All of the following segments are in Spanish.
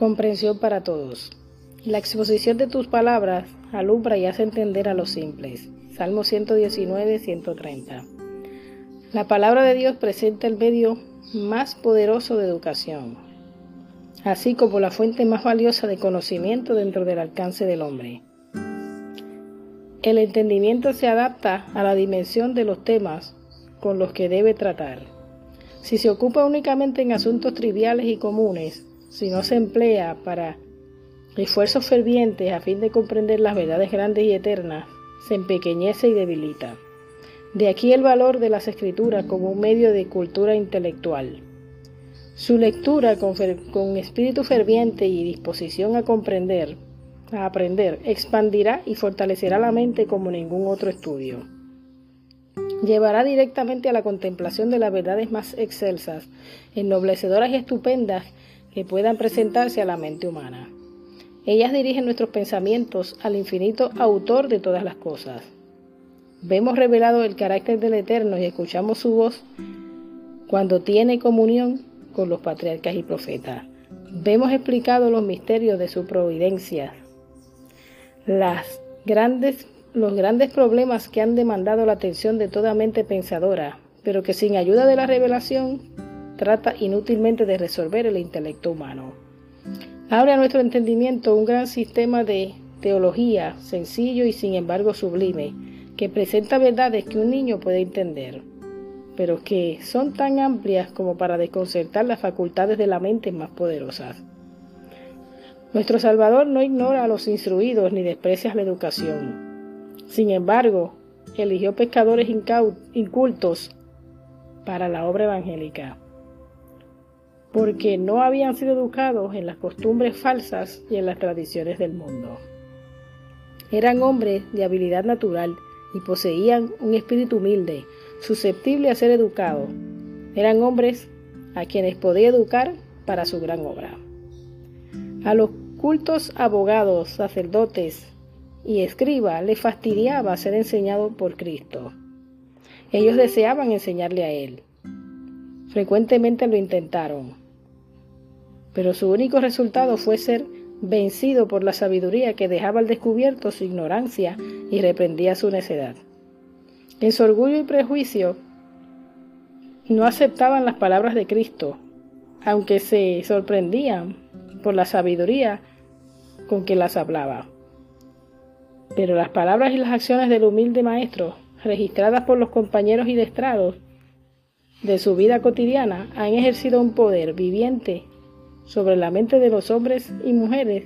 Comprensión para todos. La exposición de tus palabras alumbra y hace entender a los simples. Salmo 119, 130. La palabra de Dios presenta el medio más poderoso de educación, así como la fuente más valiosa de conocimiento dentro del alcance del hombre. El entendimiento se adapta a la dimensión de los temas con los que debe tratar. Si se ocupa únicamente en asuntos triviales y comunes, si no se emplea para esfuerzos fervientes a fin de comprender las verdades grandes y eternas, se empequeñece y debilita. De aquí el valor de las escrituras como un medio de cultura intelectual. Su lectura con, con, espíritu ferviente y disposición a comprender, a aprender, expandirá y fortalecerá la mente como ningún otro estudio. Llevará directamente a la contemplación de las verdades más excelsas, ennoblecedoras y estupendas que puedan presentarse a la mente humana. Ellas dirigen nuestros pensamientos al infinito autor de todas las cosas. Vemos revelado el carácter del Eterno y escuchamos su voz cuando tiene comunión con los patriarcas y profetas. Vemos explicado los misterios de su providencia, las grandes, los grandes problemas que han demandado la atención de toda mente pensadora, pero que sin ayuda de la revelación trata inútilmente de resolver el intelecto humano. Abre a nuestro entendimiento un gran sistema de teología sencillo y sin embargo sublime, que presenta verdades que un niño puede entender, pero que son tan amplias como para desconcertar las facultades de la mente más poderosas. Nuestro Salvador no ignora a los instruidos ni desprecia la educación. Sin embargo, eligió pescadores incultos para la obra evangélica porque no habían sido educados en las costumbres falsas y en las tradiciones del mundo. Eran hombres de habilidad natural y poseían un espíritu humilde, susceptible a ser educado. Eran hombres a quienes podía educar para su gran obra. A los cultos abogados, sacerdotes y escribas les fastidiaba ser enseñado por Cristo. Ellos deseaban enseñarle a Él. Frecuentemente lo intentaron, pero su único resultado fue ser vencido por la sabiduría que dejaba al descubierto su ignorancia y reprendía su necedad. En su orgullo y prejuicio no aceptaban las palabras de Cristo, aunque se sorprendían por la sabiduría con que las hablaba. Pero las palabras y las acciones del humilde maestro, registradas por los compañeros y de su vida cotidiana, han ejercido un poder viviente sobre la mente de los hombres y mujeres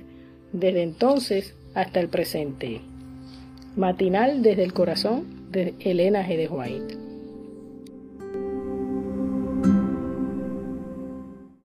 desde entonces hasta el presente. Matinal desde el corazón de Elena G.